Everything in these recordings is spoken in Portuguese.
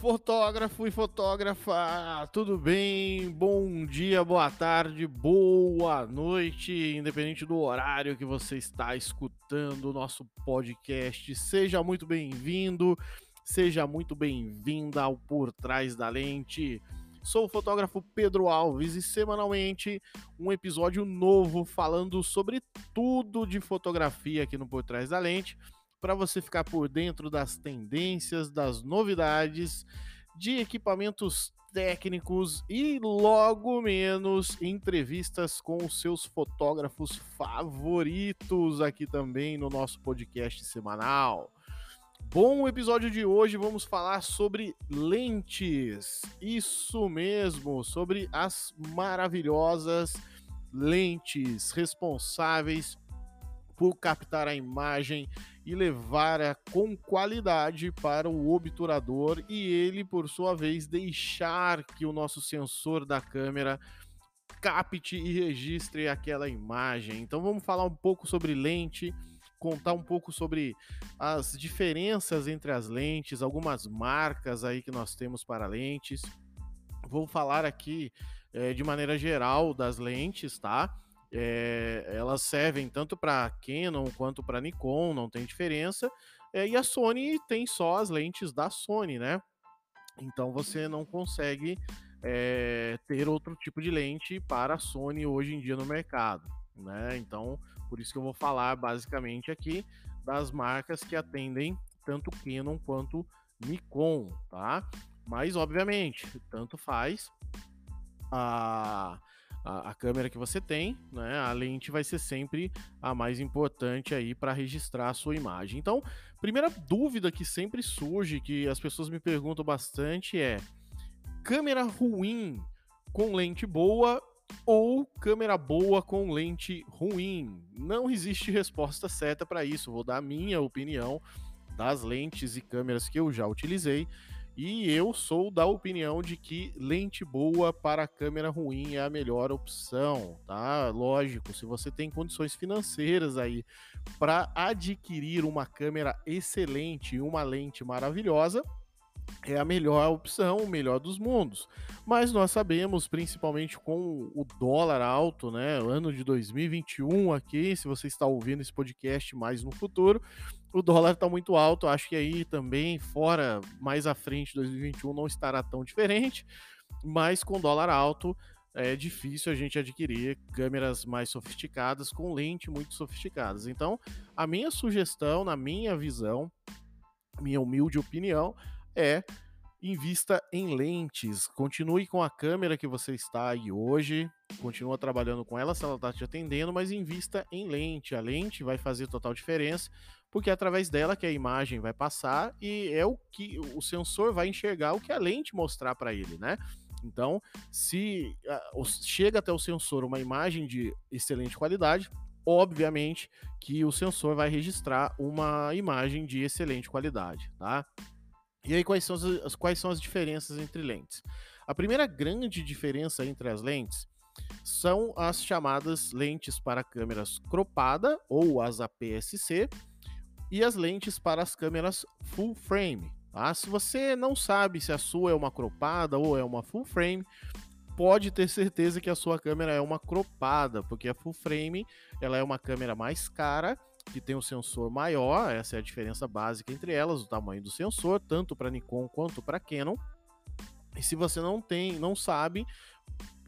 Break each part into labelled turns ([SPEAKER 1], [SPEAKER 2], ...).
[SPEAKER 1] Fotógrafo e fotógrafa, tudo bem? Bom dia, boa tarde, boa noite, independente do horário que você está escutando o nosso podcast. Seja muito bem-vindo, seja muito bem-vinda ao Por Trás da Lente. Sou o fotógrafo Pedro Alves e semanalmente um episódio novo falando sobre tudo de fotografia aqui no Por Trás da Lente para você ficar por dentro das tendências, das novidades, de equipamentos técnicos e logo menos entrevistas com os seus fotógrafos favoritos aqui também no nosso podcast semanal. Bom, episódio de hoje vamos falar sobre lentes. Isso mesmo, sobre as maravilhosas lentes responsáveis por captar a imagem e levar-a com qualidade para o obturador e ele, por sua vez, deixar que o nosso sensor da câmera capte e registre aquela imagem. Então vamos falar um pouco sobre lente, contar um pouco sobre as diferenças entre as lentes, algumas marcas aí que nós temos para lentes. Vou falar aqui é, de maneira geral das lentes, tá? É, elas servem tanto para Canon quanto para Nikon, não tem diferença. É, e a Sony tem só as lentes da Sony, né? Então você não consegue é, ter outro tipo de lente para a Sony hoje em dia no mercado, né? Então, por isso que eu vou falar basicamente aqui das marcas que atendem tanto Canon quanto Nikon, tá? Mas obviamente, tanto faz a a, a, câmera que você tem, né? A lente vai ser sempre a mais importante aí para registrar a sua imagem. Então, primeira dúvida que sempre surge, que as pessoas me perguntam bastante é: câmera ruim com lente boa ou câmera boa com lente ruim? Não existe resposta certa para isso. Vou dar a minha opinião das lentes e câmeras que eu já utilizei e eu sou da opinião de que lente boa para câmera ruim é a melhor opção, tá? Lógico, se você tem condições financeiras aí para adquirir uma câmera excelente e uma lente maravilhosa, é a melhor opção, o melhor dos mundos. Mas nós sabemos, principalmente com o dólar alto, né? Ano de 2021 aqui, se você está ouvindo esse podcast mais no futuro, o dólar está muito alto. Acho que aí também, fora mais à frente, 2021 não estará tão diferente. Mas com dólar alto, é difícil a gente adquirir câmeras mais sofisticadas com lente muito sofisticadas. Então, a minha sugestão, na minha visão, minha humilde opinião, é invista em lentes. Continue com a câmera que você está aí hoje, continua trabalhando com ela se ela está te atendendo, mas invista em lente. A lente vai fazer total diferença, porque é através dela que a imagem vai passar e é o que o sensor vai enxergar o que a lente mostrar para ele, né? Então, se uh, chega até o sensor uma imagem de excelente qualidade, obviamente que o sensor vai registrar uma imagem de excelente qualidade, tá? E aí, quais são as, quais são as diferenças entre lentes? A primeira grande diferença entre as lentes são as chamadas lentes para câmeras cropada ou as APS-C e as lentes para as câmeras full frame. Tá? Se você não sabe se a sua é uma cropada ou é uma full frame, pode ter certeza que a sua câmera é uma cropada, porque a full frame ela é uma câmera mais cara que tem um sensor maior, essa é a diferença básica entre elas, o tamanho do sensor, tanto para Nikon quanto para Canon. E se você não tem, não sabe,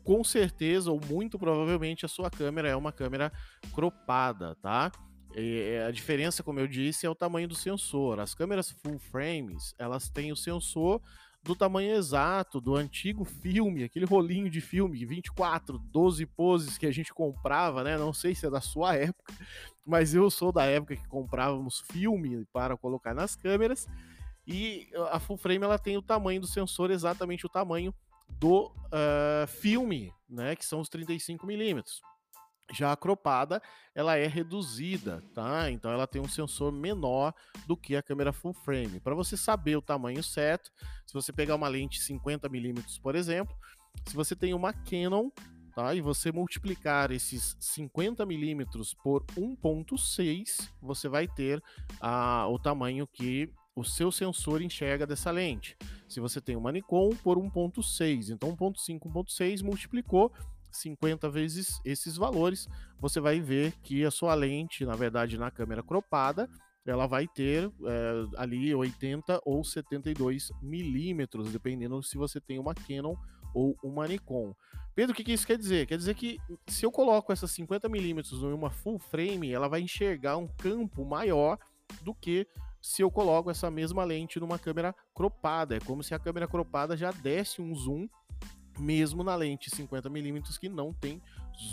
[SPEAKER 1] com certeza ou muito provavelmente a sua câmera é uma câmera cropada, tá? E a diferença, como eu disse, é o tamanho do sensor. As câmeras full frames, elas têm o sensor do tamanho exato do antigo filme, aquele rolinho de filme, 24, 12 poses que a gente comprava, né? Não sei se é da sua época, mas eu sou da época que comprávamos filme para colocar nas câmeras. E a full frame ela tem o tamanho do sensor, exatamente o tamanho do uh, filme, né? Que são os 35 milímetros. Já a cropada, ela é reduzida, tá? Então ela tem um sensor menor do que a câmera full frame. Para você saber o tamanho certo, se você pegar uma lente 50mm, por exemplo, se você tem uma Canon, tá? E você multiplicar esses 50mm por 1.6, você vai ter o tamanho que o seu sensor enxerga dessa lente. Se você tem uma Nikon por 1.6, então 1.5, 1.6 multiplicou 50 vezes esses valores, você vai ver que a sua lente, na verdade, na câmera cropada, ela vai ter é, ali 80 ou 72 milímetros, dependendo se você tem uma Canon ou uma Nikon. Pedro, o que, que isso quer dizer? Quer dizer que se eu coloco essas 50 milímetros em uma full frame, ela vai enxergar um campo maior do que se eu coloco essa mesma lente numa câmera cropada. É como se a câmera cropada já desse um zoom mesmo na lente 50mm que não tem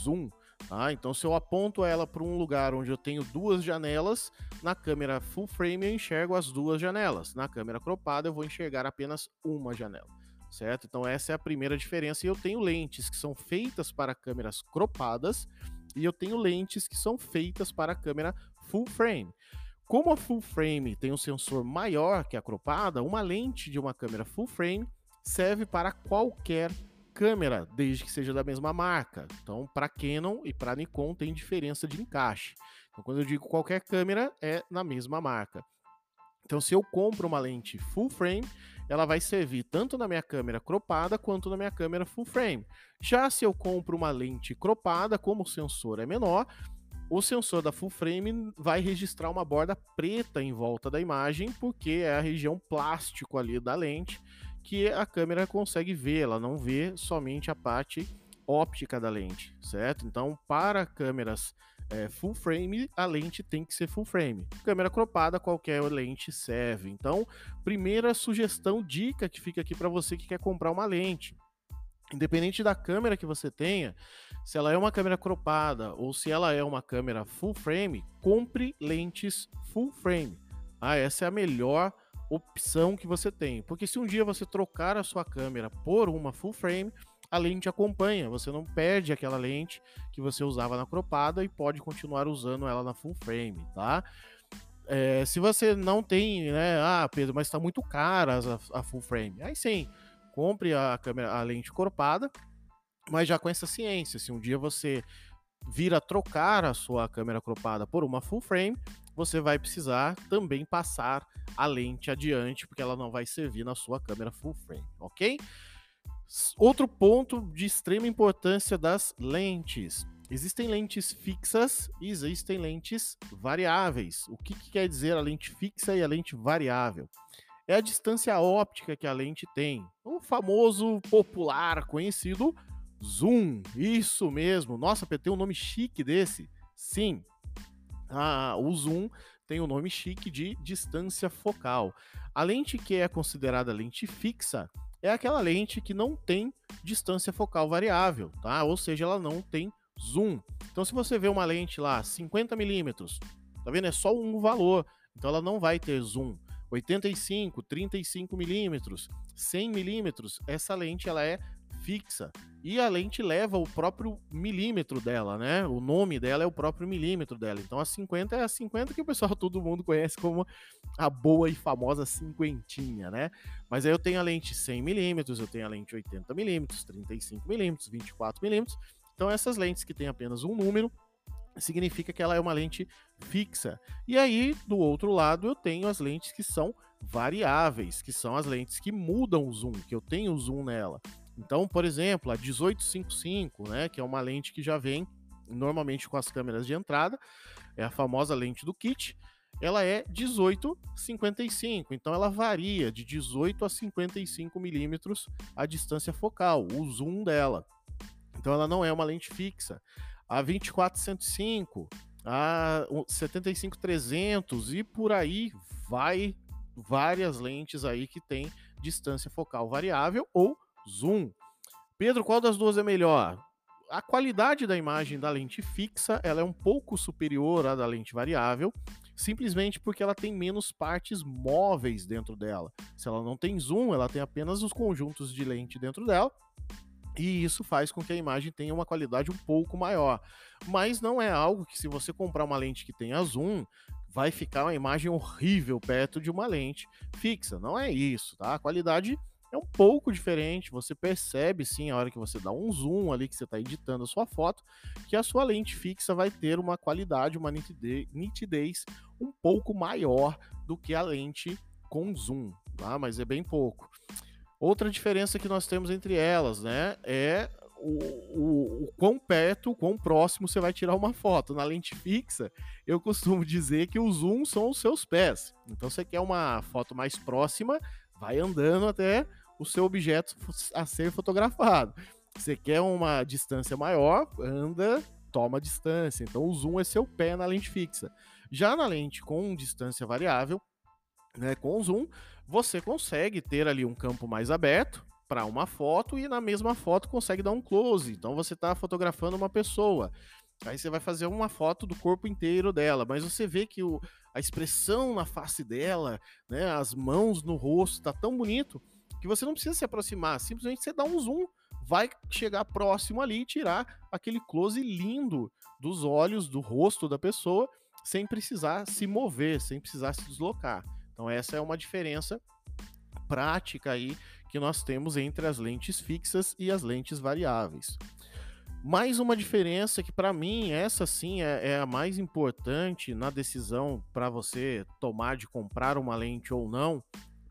[SPEAKER 1] zoom. Tá? Então, se eu aponto ela para um lugar onde eu tenho duas janelas, na câmera full frame eu enxergo as duas janelas. Na câmera cropada eu vou enxergar apenas uma janela. Certo? Então, essa é a primeira diferença. E eu tenho lentes que são feitas para câmeras cropadas e eu tenho lentes que são feitas para câmera full frame. Como a full frame tem um sensor maior que a cropada, uma lente de uma câmera full frame serve para qualquer câmera, desde que seja da mesma marca. Então, para Canon e para Nikon tem diferença de encaixe. Então, quando eu digo qualquer câmera, é na mesma marca. Então, se eu compro uma lente full frame, ela vai servir tanto na minha câmera cropada quanto na minha câmera full frame. Já se eu compro uma lente cropada, como o sensor é menor, o sensor da full frame vai registrar uma borda preta em volta da imagem, porque é a região plástico ali da lente que a câmera consegue ver, ela não vê somente a parte óptica da lente, certo? Então, para câmeras é, full frame, a lente tem que ser full frame. Câmera cropada, qualquer lente serve. Então, primeira sugestão, dica que fica aqui para você que quer comprar uma lente. Independente da câmera que você tenha, se ela é uma câmera cropada ou se ela é uma câmera full frame, compre lentes full frame. Ah, essa é a melhor opção que você tem. Porque se um dia você trocar a sua câmera por uma full frame, a lente acompanha, você não perde aquela lente que você usava na cropada e pode continuar usando ela na full frame, tá? É, se você não tem, né, ah, Pedro, mas está muito cara a, a, full frame, aí sim, compre a câmera, a lente cropada, mas já com essa ciência, se um dia você vir a trocar a sua câmera cropada por uma full frame, você vai precisar também passar a lente adiante, porque ela não vai servir na sua câmera full frame, ok? Outro ponto de extrema importância das lentes. Existem lentes fixas e existem lentes variáveis. O que, que quer dizer a lente fixa e a lente variável? É a distância óptica que a lente tem. O famoso, popular, conhecido zoom. Isso mesmo. Nossa, tem um nome chique desse. Sim, ah, o zoom tem o nome chique de distância focal. A lente que é considerada lente fixa é aquela lente que não tem distância focal variável, tá? Ou seja, ela não tem zoom. Então, se você vê uma lente lá 50 milímetros, tá vendo? É só um valor, então ela não vai ter zoom. 85, 35 milímetros, 100 milímetros, essa lente ela é fixa. E a lente leva o próprio milímetro dela, né? O nome dela é o próprio milímetro dela. Então a 50 é a 50 que o pessoal, todo mundo conhece como a boa e famosa cinquentinha, né? Mas aí eu tenho a lente 100 milímetros, eu tenho a lente 80 milímetros, 35 milímetros, 24 milímetros. Então essas lentes que têm apenas um número significa que ela é uma lente fixa. E aí, do outro lado, eu tenho as lentes que são variáveis, que são as lentes que mudam o zoom, que eu tenho zoom nela. Então, por exemplo, a 1855, né, que é uma lente que já vem normalmente com as câmeras de entrada, é a famosa lente do kit, ela é 1855, então ela varia de 18 a 55 milímetros a distância focal, o zoom dela. Então ela não é uma lente fixa. A 2405, a 75300 e por aí vai várias lentes aí que tem distância focal variável ou zoom. Pedro, qual das duas é melhor? A qualidade da imagem da lente fixa ela é um pouco superior à da lente variável, simplesmente porque ela tem menos partes móveis dentro dela. Se ela não tem zoom, ela tem apenas os conjuntos de lente dentro dela, e isso faz com que a imagem tenha uma qualidade um pouco maior. Mas não é algo que, se você comprar uma lente que tenha zoom, vai ficar uma imagem horrível perto de uma lente fixa. Não é isso, tá? A qualidade é um pouco diferente. Você percebe sim a hora que você dá um zoom ali que você está editando a sua foto, que a sua lente fixa vai ter uma qualidade, uma nitidez, um pouco maior do que a lente com zoom, tá? Mas é bem pouco. Outra diferença que nós temos entre elas, né, é o, o, o quão perto, o quão próximo você vai tirar uma foto. Na lente fixa, eu costumo dizer que o zoom são os seus pés. Então, você quer uma foto mais próxima, vai andando até o seu objeto a ser fotografado. Você quer uma distância maior, anda, toma distância. Então, o zoom é seu pé na lente fixa. Já na lente com distância variável, né, com zoom, você consegue ter ali um campo mais aberto, para uma foto e na mesma foto consegue dar um close. Então você está fotografando uma pessoa. Aí você vai fazer uma foto do corpo inteiro dela, mas você vê que o, a expressão na face dela, né, as mãos no rosto, tá tão bonito que você não precisa se aproximar, simplesmente você dá um zoom, vai chegar próximo ali e tirar aquele close lindo dos olhos, do rosto da pessoa, sem precisar se mover, sem precisar se deslocar. Então essa é uma diferença prática aí que nós temos entre as lentes fixas e as lentes variáveis. Mais uma diferença que, para mim, essa sim é, é, a mais importante na decisão para você tomar de comprar uma lente ou não,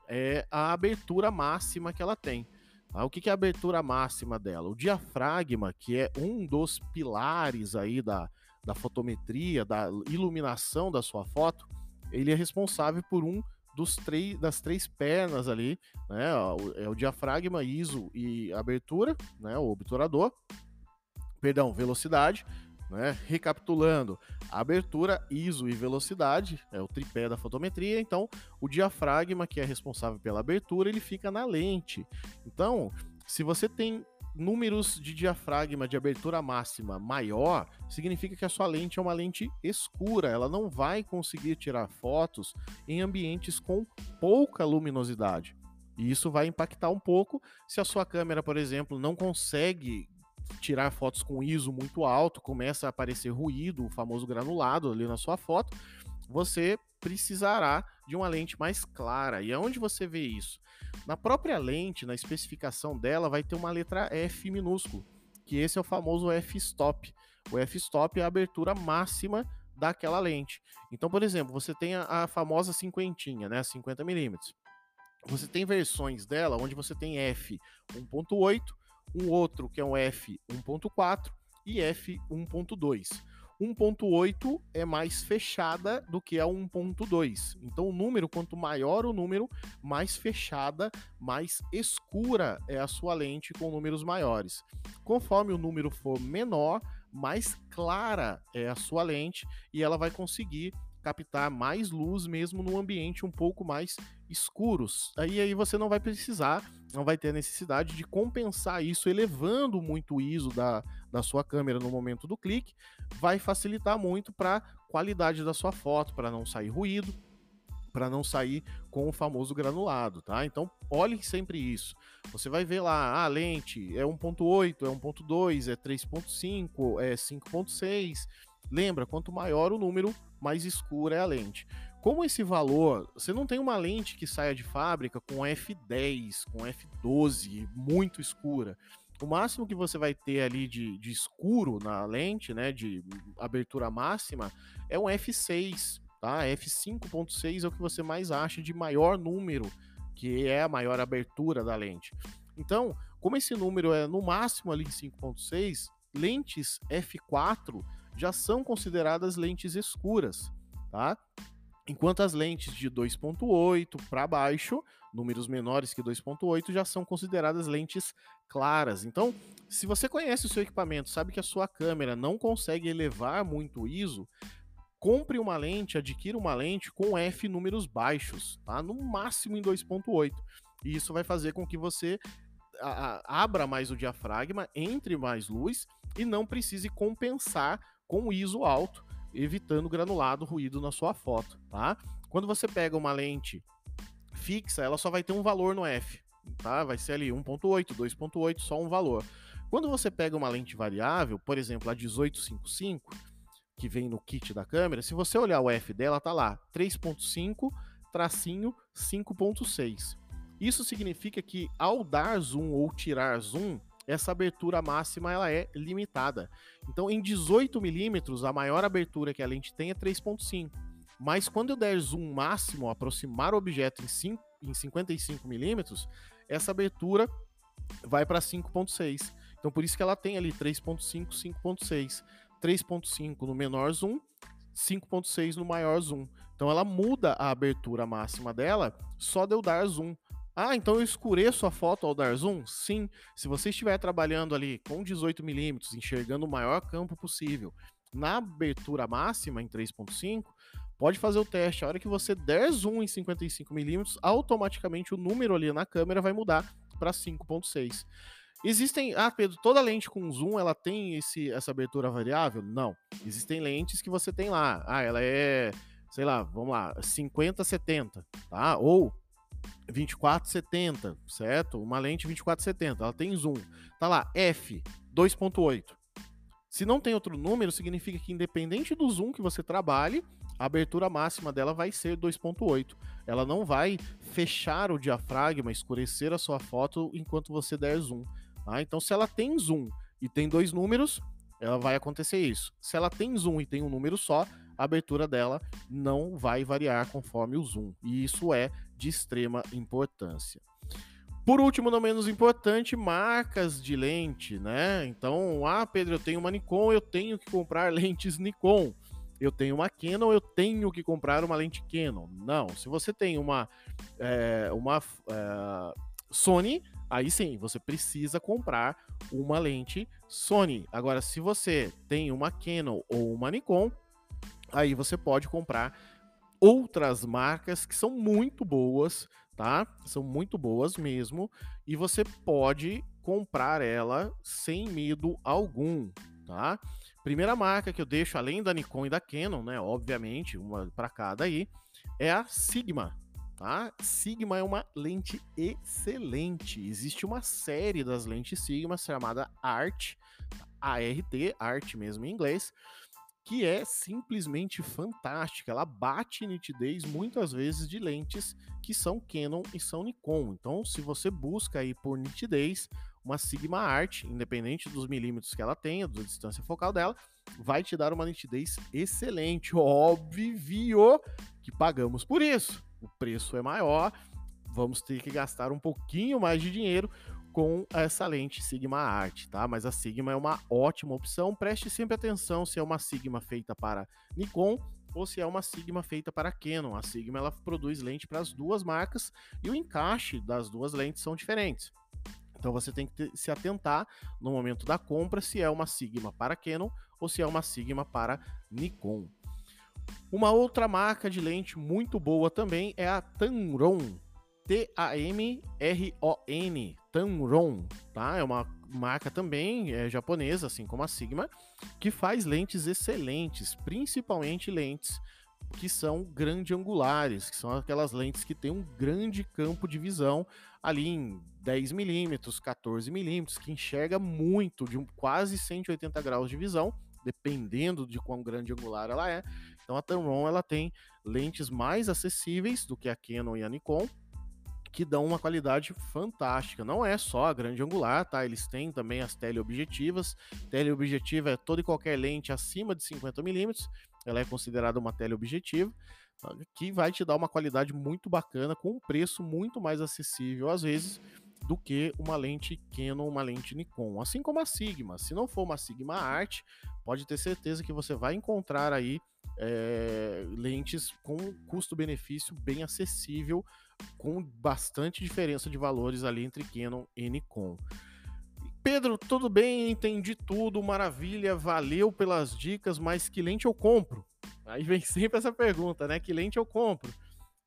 [SPEAKER 1] é a abertura máxima que ela tem. Ah, o que, que é a abertura máxima dela? O diafragma, que é um dos pilares aí da, da fotometria, da iluminação da sua foto, ele é responsável por um dos três, das três pernas ali, né? É o diafragma, ISO e abertura, né? O obturador. Perdão, velocidade. Né? Recapitulando, abertura, ISO e velocidade é o tripé da fotometria. Então, o diafragma, que é responsável pela abertura, ele fica na lente. Então, se você tem números de diafragma de abertura máxima maior, significa que a sua lente é uma lente escura, ela não vai conseguir tirar fotos em ambientes com pouca luminosidade. E isso vai impactar um pouco se a sua câmera, por exemplo, não consegue tirar fotos com ISO muito alto, começa a aparecer ruído, o famoso granulado ali na sua foto, você precisará de uma lente mais clara. E aonde você vê isso? Na própria lente, na especificação dela, vai ter uma letra F minúsculo, que esse é o famoso f-stop. O f-stop é a abertura máxima daquela lente. Então, por exemplo, você tem a, a famosa cinquentinha, né, 50 milímetros. Você tem versões dela onde você tem f 1.8, um outro que é um f 1.4 e f 1.2. 1.8 é mais fechada do que a 1.2. Então, o número, quanto maior o número, mais fechada, mais escura é a sua lente com números maiores. Conforme o número for menor, mais clara é a sua lente e ela vai conseguir captar mais luz mesmo num ambiente um pouco mais escuros. Aí aí você não vai precisar, não vai ter necessidade de compensar isso elevando muito o ISO da, da sua câmera no momento do clique, vai facilitar muito para a qualidade da sua foto, para não sair ruído, para não sair com o famoso granulado, tá? Então, olhe sempre isso. Você vai ver lá, a ah, lente é 1.8, é 1.2, é 3.5, é 5.6. Lembra, quanto maior o número, mais escura é a lente. Como esse valor, você não tem uma lente que saia de fábrica com f10, com f12, muito escura. O máximo que você vai ter ali de, de escuro na lente, né, de abertura máxima, é um f6, tá? f5.6 é o que você mais acha de maior número, que é a maior abertura da lente. Então, como esse número é no máximo ali em 5.6, lentes f4 já são consideradas lentes escuras, tá? Enquanto as lentes de 2.8 para baixo, números menores que 2.8, já são consideradas lentes claras. Então, se você conhece o seu equipamento, sabe que a sua câmera não consegue elevar muito o ISO, compre uma lente, adquira uma lente com F números baixos, tá? No máximo em 2.8. E isso vai fazer com que você abra mais o diafragma, entre mais luz e não precise compensar com ISO alto, evitando granulado, ruído na sua foto, tá? Quando você pega uma lente fixa, ela só vai ter um valor no F, tá? Vai ser ali 1.8, 2.8, só um valor. Quando você pega uma lente variável, por exemplo, a 1855, que vem no kit da câmera, se você olhar o F dela, tá lá 3.5 tracinho 5.6. Isso significa que ao dar zoom ou tirar zoom, essa abertura máxima ela é limitada. Então, em 18 milímetros, a maior abertura que a lente tem é 3.5. Mas quando eu der zoom máximo, aproximar o objeto em, 5, em 55 milímetros, essa abertura vai para 5.6. Então por isso que ela tem ali 3.5, 5.6. 3.5 no menor zoom, 5.6 no maior zoom. Então ela muda a abertura máxima dela só de eu dar zoom. Ah, então eu escureço a foto ao dar zoom? Sim. Se você estiver trabalhando ali com 18mm, enxergando o maior campo possível, na abertura máxima em 3.5, pode fazer o teste. A hora que você der zoom em 55mm, automaticamente o número ali na câmera vai mudar para 5.6. Existem, ah, Pedro, toda lente com zoom ela tem esse, essa abertura variável? Não. Existem lentes que você tem lá. Ah, ela é, sei lá, vamos lá, 50 70, tá? Ou 2470, certo? Uma lente 2470, ela tem zoom. Tá lá, f 2.8. Se não tem outro número, significa que independente do zoom que você trabalhe, a abertura máxima dela vai ser 2.8. Ela não vai fechar o diafragma, escurecer a sua foto enquanto você der zoom. Tá? Então, se ela tem zoom e tem dois números, ela vai acontecer isso. Se ela tem zoom e tem um número só, a abertura dela não vai variar conforme o zoom. E isso é de extrema importância. Por último, não menos importante, marcas de lente, né? Então, ah, Pedro, eu tenho uma Nikon, eu tenho que comprar lentes Nikon. Eu tenho uma Canon, eu tenho que comprar uma lente Canon. Não, se você tem uma, é, uma é, Sony, aí sim, você precisa comprar uma lente Sony. Agora, se você tem uma Canon ou uma Nikon, aí você pode comprar outras marcas que são muito boas, tá? São muito boas mesmo, e você pode comprar ela sem medo algum, tá? Primeira marca que eu deixo além da Nikon e da Canon, né, obviamente, uma para cada aí, é a Sigma, tá? Sigma é uma lente excelente. Existe uma série das lentes Sigma chamada ART, ART, ART mesmo em inglês, que é simplesmente fantástica. Ela bate nitidez muitas vezes de lentes que são Canon e são Nikon. Então, se você busca aí por nitidez, uma Sigma Art, independente dos milímetros que ela tenha, da distância focal dela, vai te dar uma nitidez excelente. Óbvio que pagamos por isso. O preço é maior, vamos ter que gastar um pouquinho mais de dinheiro com essa lente Sigma Art, tá? Mas a Sigma é uma ótima opção. Preste sempre atenção se é uma Sigma feita para Nikon ou se é uma Sigma feita para Canon. A Sigma ela produz lente para as duas marcas e o encaixe das duas lentes são diferentes. Então você tem que se atentar no momento da compra se é uma Sigma para Canon ou se é uma Sigma para Nikon. Uma outra marca de lente muito boa também é a Tamron. T-A-M-R-O-N. Tamron, tá? É uma marca também é, japonesa, assim como a Sigma, que faz lentes excelentes, principalmente lentes que são grande angulares, que são aquelas lentes que têm um grande campo de visão ali em 10 milímetros, 14 milímetros, que enxerga muito, de um, quase 180 graus de visão, dependendo de quão grande angular ela é. Então a Tamron ela tem lentes mais acessíveis do que a Canon e a Nikon, que dão uma qualidade fantástica. Não é só a grande angular, tá? Eles têm também as teleobjetivas. Teleobjetiva é toda e qualquer lente acima de 50 milímetros. Ela é considerada uma teleobjetiva tá? que vai te dar uma qualidade muito bacana com um preço muito mais acessível às vezes do que uma lente Canon, uma lente Nikon, assim como a Sigma. Se não for uma Sigma Art, pode ter certeza que você vai encontrar aí é, lentes com custo-benefício bem acessível com bastante diferença de valores ali entre Canon e Nikon. Pedro, tudo bem, entendi tudo, maravilha, valeu pelas dicas, mas que lente eu compro? Aí vem sempre essa pergunta, né? Que lente eu compro?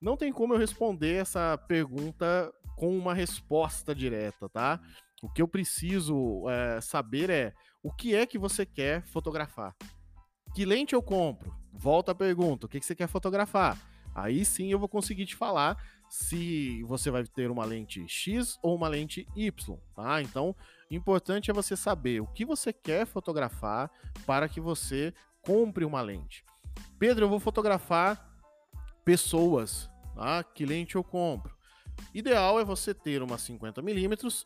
[SPEAKER 1] Não tem como eu responder essa pergunta com uma resposta direta, tá? O que eu preciso é, saber é o que é que você quer fotografar. Que lente eu compro? Volta a pergunta: o que, que você quer fotografar? Aí sim eu vou conseguir te falar se você vai ter uma lente X ou uma lente Y, tá? Então, importante é você saber o que você quer fotografar para que você compre uma lente. Pedro, eu vou fotografar pessoas, tá? Que lente eu compro? Ideal é você ter uma 50 milímetros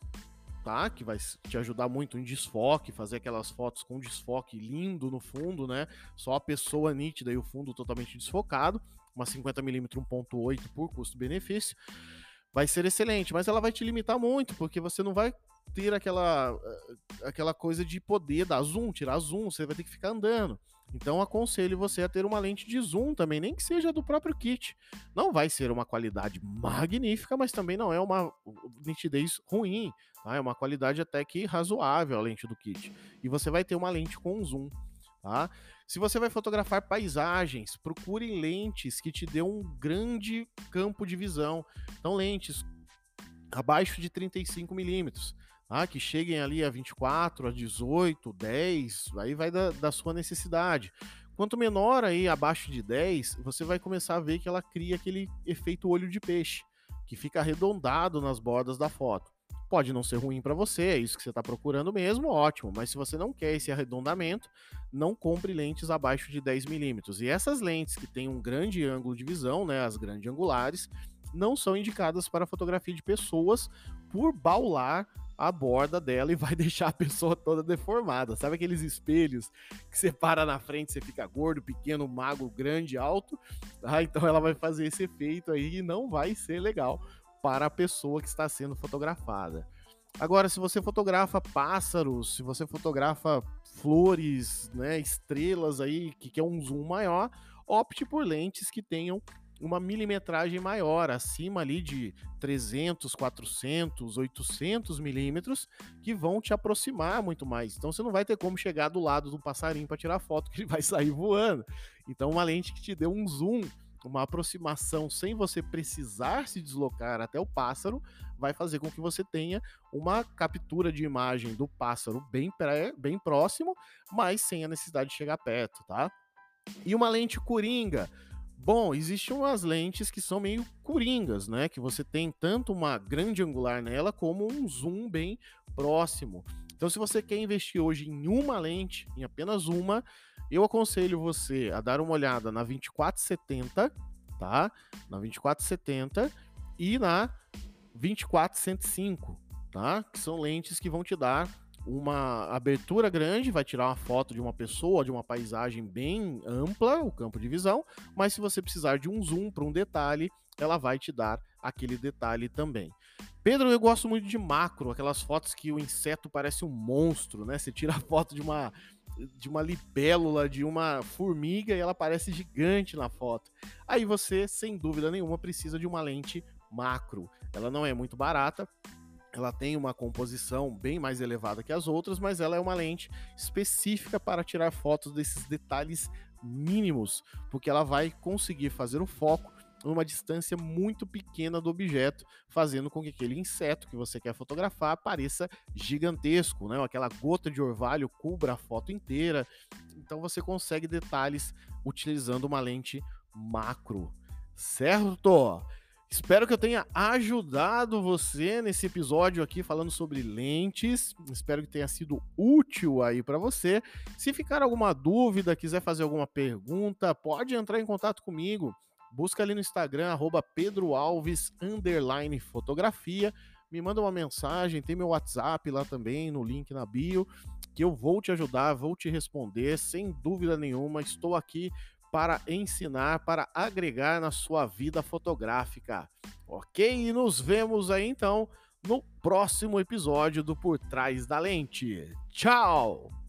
[SPEAKER 1] tá? Que vai te ajudar muito em desfoque, fazer aquelas fotos com desfoque lindo no fundo, né? Só a pessoa nítida e o fundo totalmente desfocado. Uma 50mm 1.8 por custo-benefício. Vai ser excelente, mas ela vai te limitar muito, porque você não vai ter aquela, eh, aquela coisa de poder dar zoom, tirar zoom, você vai ter que ficar andando. Então aconselho você a ter uma lente de zoom também, nem que seja do próprio kit. Não vai ser uma qualidade magnífica, mas também não é uma nitidez ruim, tá? É uma qualidade até que razoável a lente do kit. E você vai ter uma lente com zoom, tá? Se você vai fotografar paisagens, procure lentes que te dê um grande campo de visão. Então lentes abaixo de 35 milímetros ah, que cheguem ali a 24, a 18, 10, aí vai da, da sua necessidade. Quanto menor aí, abaixo de 10, você vai começar a ver que ela cria aquele efeito olho de peixe, que fica arredondado nas bordas da foto. Pode não ser ruim para você, é isso que você está procurando mesmo, ótimo. Mas se você não quer esse arredondamento, não compre lentes abaixo de 10 milímetros. E essas lentes que têm um grande ângulo de visão, né, as grandes angulares, não são indicadas para fotografia de pessoas por baular a borda dela e vai deixar a pessoa toda deformada. Sabe aqueles espelhos que você para na frente, você fica gordo, pequeno, magro, grande, alto? Ah, então ela vai fazer esse efeito aí e não vai ser legal para a pessoa que está sendo fotografada. Agora, se você fotografa pássaros, se você fotografa flores, né, estrelas aí, que quer um zoom maior, opte por lentes que tenham uma milimetragem maior, acima ali de 300, 400, 800 milímetros, que vão te aproximar muito mais. Então você não vai ter como chegar do lado do passarinho para tirar foto, que ele vai sair voando. Então uma lente que te dê um zoom, uma aproximação sem você precisar se deslocar até o pássaro, vai fazer com que você tenha uma captura de imagem do pássaro bem, pré, bem próximo, mas sem a necessidade de chegar perto, tá? E uma lente coringa, Bom, existem umas lentes que são meio coringas, né? Que você tem tanto uma grande angular nela como um zoom bem próximo. Então, se você quer investir hoje em uma lente, em apenas uma, eu aconselho você a dar uma olhada na 2470, tá? Na 2470 e na 2405, tá? Que são lentes que vão te dar uma abertura grande, vai tirar uma foto de uma pessoa, de uma paisagem bem ampla, o campo de visão, mas se você precisar de um zoom para um detalhe, ela vai te dar aquele detalhe também. Pedro, eu gosto muito de macro, aquelas fotos que o inseto parece um monstro, né? Você tira a foto de uma de uma libélula, de uma formiga e ela parece gigante na foto. Aí você, sem dúvida nenhuma, precisa de uma lente macro. Ela não é muito barata, ela tem uma composição bem mais elevada que as outras, mas ela é uma lente específica para tirar fotos desses detalhes mínimos, porque ela vai conseguir fazer o foco numa distância muito pequena do objeto, fazendo com que aquele inseto que você quer fotografar pareça gigantesco, né? Aquela gota de orvalho cubra a foto inteira. Então você consegue detalhes utilizando uma lente macro. Certo? Espero que eu tenha ajudado você nesse episódio aqui falando sobre lentes. Espero que tenha sido útil aí para você. Se ficar alguma dúvida, quiser fazer alguma pergunta, pode entrar em contato comigo. Busca ali no Instagram, arroba Pedro Alves, fotografia. Me manda uma mensagem, tem meu WhatsApp lá também, no link na bio, que eu vou te ajudar, vou te responder, sem dúvida nenhuma. Estou aqui para ensinar, para agregar na sua vida fotográfica. Ok? E nos vemos aí então no próximo episódio do Por Trás da Lente. Tchau!